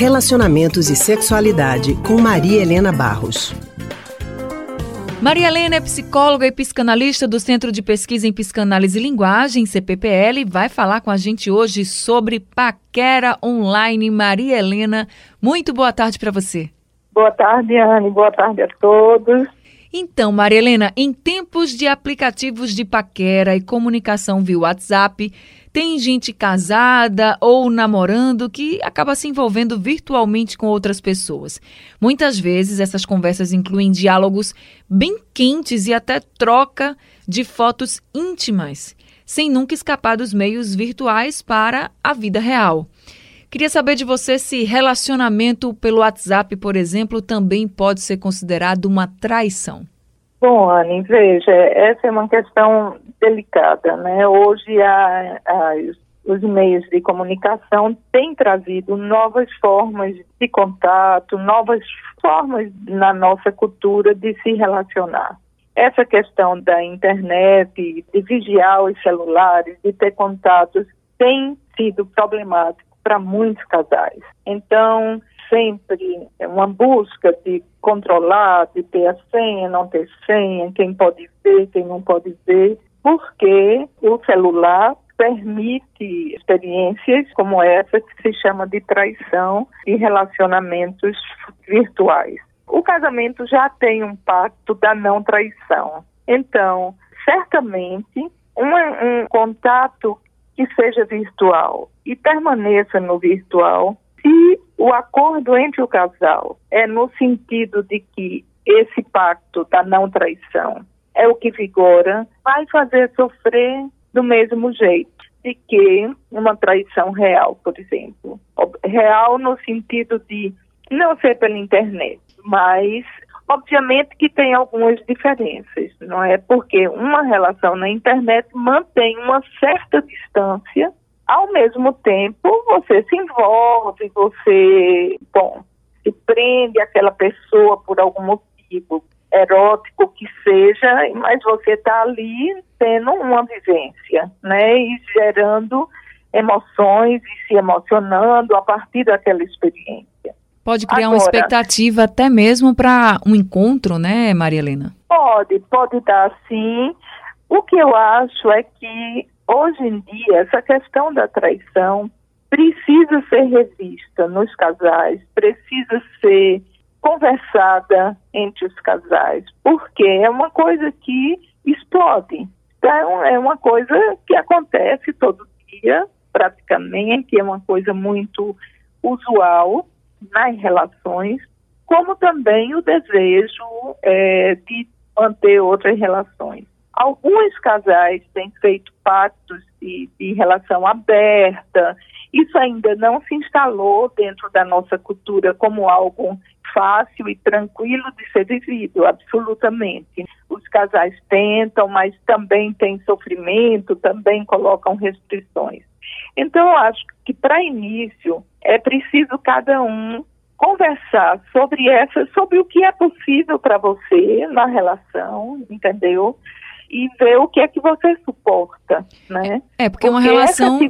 Relacionamentos e Sexualidade, com Maria Helena Barros. Maria Helena é psicóloga e psicanalista do Centro de Pesquisa em Psicanálise e Linguagem, CPPL, e vai falar com a gente hoje sobre paquera online. Maria Helena, muito boa tarde para você. Boa tarde, Anne. Boa tarde a todos. Então, Maria Helena, em tempos de aplicativos de paquera e comunicação via WhatsApp, tem gente casada ou namorando que acaba se envolvendo virtualmente com outras pessoas. Muitas vezes essas conversas incluem diálogos bem quentes e até troca de fotos íntimas, sem nunca escapar dos meios virtuais para a vida real. Queria saber de você se relacionamento pelo WhatsApp, por exemplo, também pode ser considerado uma traição. Bom, Anne, veja, essa é uma questão delicada, né? Hoje a, a, os meios de comunicação têm trazido novas formas de contato, novas formas na nossa cultura de se relacionar. Essa questão da internet, de vigiar os celulares, de ter contatos, tem sido problemático para muitos casais. Então, sempre uma busca de controlar, de ter a senha, não ter senha, quem pode ver, quem não pode ver, porque o celular permite experiências como essa que se chama de traição e relacionamentos virtuais. O casamento já tem um pacto da não traição. Então, certamente, um contato que seja virtual e permaneça no virtual se o acordo entre o casal é no sentido de que esse pacto da não traição é o que vigora, vai fazer sofrer do mesmo jeito de que uma traição real, por exemplo. Real no sentido de não ser pela internet, mas obviamente que tem algumas diferenças, não é? Porque uma relação na internet mantém uma certa distância ao mesmo tempo, você se envolve, você, bom, se prende àquela pessoa por algum motivo erótico que seja, mas você está ali tendo uma vivência, né? E gerando emoções e se emocionando a partir daquela experiência. Pode criar Agora, uma expectativa até mesmo para um encontro, né, Maria Helena? Pode, pode dar sim. O que eu acho é que hoje em dia, essa questão da traição precisa ser revista nos casais, precisa ser conversada entre os casais, porque é uma coisa que explode. Então, é uma coisa que acontece todo dia, praticamente, é uma coisa muito usual nas relações, como também o desejo é, de manter outras relações. Alguns casais têm feito pactos de, de relação aberta. Isso ainda não se instalou dentro da nossa cultura como algo fácil e tranquilo de ser vivido, absolutamente. Os casais tentam, mas também tem sofrimento, também colocam restrições. Então, eu acho que para início é preciso cada um conversar sobre essa, sobre o que é possível para você na relação, entendeu? e ver o que é que você suporta, né? É, porque, porque uma relação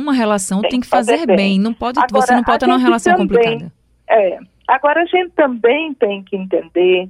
uma relação tem, tem que fazer, fazer bem. bem. Não pode, agora, você não pode estar numa relação também, complicada. É. Agora a gente também tem que entender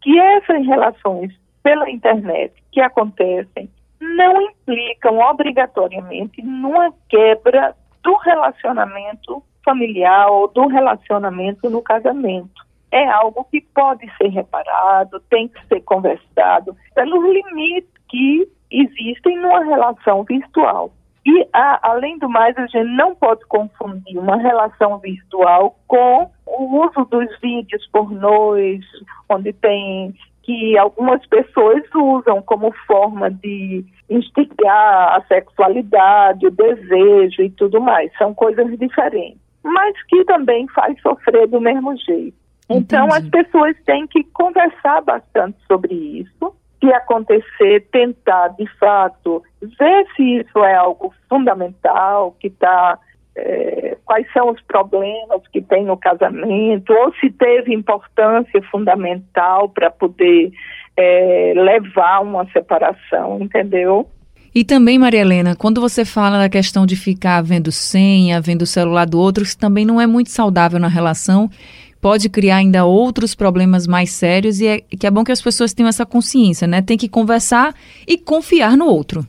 que essas relações pela internet que acontecem não implicam obrigatoriamente numa quebra do relacionamento familiar ou do relacionamento no casamento é algo que pode ser reparado, tem que ser conversado pelos limites que existem numa relação virtual. E, a, além do mais, a gente não pode confundir uma relação virtual com o uso dos vídeos pornôs, onde tem que algumas pessoas usam como forma de instigar a sexualidade, o desejo e tudo mais. São coisas diferentes, mas que também faz sofrer do mesmo jeito. Então, Entendi. as pessoas têm que conversar bastante sobre isso. Se acontecer, tentar, de fato, ver se isso é algo fundamental, que está. É, quais são os problemas que tem no casamento, ou se teve importância fundamental para poder é, levar uma separação, entendeu? E também, Maria Helena, quando você fala da questão de ficar vendo senha, vendo o celular do outro, isso também não é muito saudável na relação, pode criar ainda outros problemas mais sérios e é, que é bom que as pessoas tenham essa consciência, né? Tem que conversar e confiar no outro.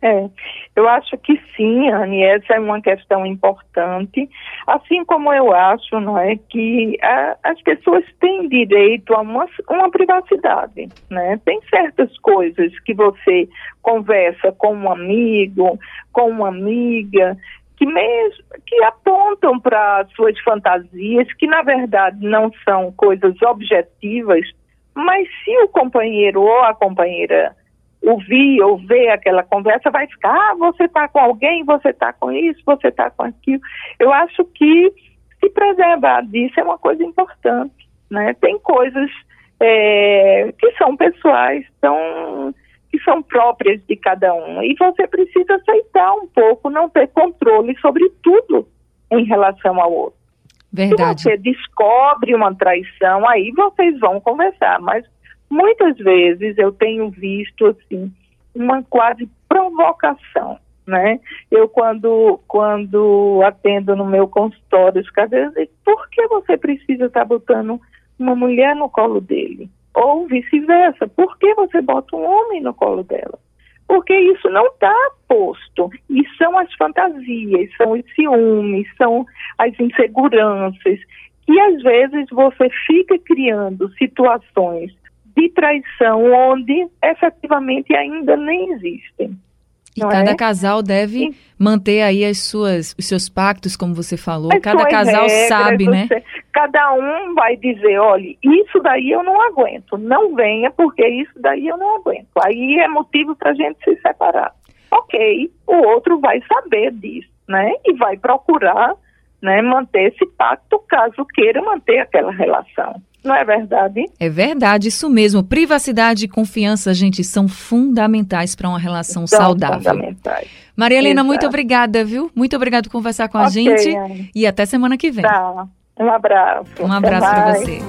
É, eu acho que sim, Anne, essa é uma questão importante, assim como eu acho, não é, que a, as pessoas têm direito a uma, uma privacidade, né? Tem certas coisas que você conversa com um amigo, com uma amiga, que mesmo que apontam para suas fantasias, que na verdade não são coisas objetivas, mas se o companheiro ou a companheira ouvir ou ver aquela conversa, vai ficar, ah, você está com alguém, você está com isso, você está com aquilo. Eu acho que se preservar disso é uma coisa importante, né? Tem coisas é, que são pessoais, são, que são próprias de cada um, e você precisa aceitar um pouco, não ter controle sobre tudo em relação ao outro. Verdade. Se você descobre uma traição, aí vocês vão conversar, mas muitas vezes eu tenho visto assim uma quase provocação, né? Eu quando quando atendo no meu consultório, os dizem, por que você precisa estar tá botando uma mulher no colo dele? Ou vice-versa, por que você bota um homem no colo dela? Porque isso não está posto. E são as fantasias, são os ciúmes, são as inseguranças. E às vezes você fica criando situações de traição onde efetivamente ainda nem existem. E cada é? casal deve e, manter aí as suas, os seus pactos, como você falou. Cada casal regras, sabe, né? você, né? Cada um vai dizer, olha, isso daí eu não aguento. Não venha porque isso daí eu não aguento. Aí é motivo para a gente se separar. Ok, o outro vai saber disso, né? E vai procurar né, manter esse pacto caso queira manter aquela relação. Não é verdade? É verdade, isso mesmo. Privacidade e confiança, gente, são fundamentais para uma relação são saudável. Fundamentais. Maria Helena, Exato. muito obrigada, viu? Muito obrigada por conversar com a okay, gente. E até semana que vem. Tá. Um abraço. Um abraço para você.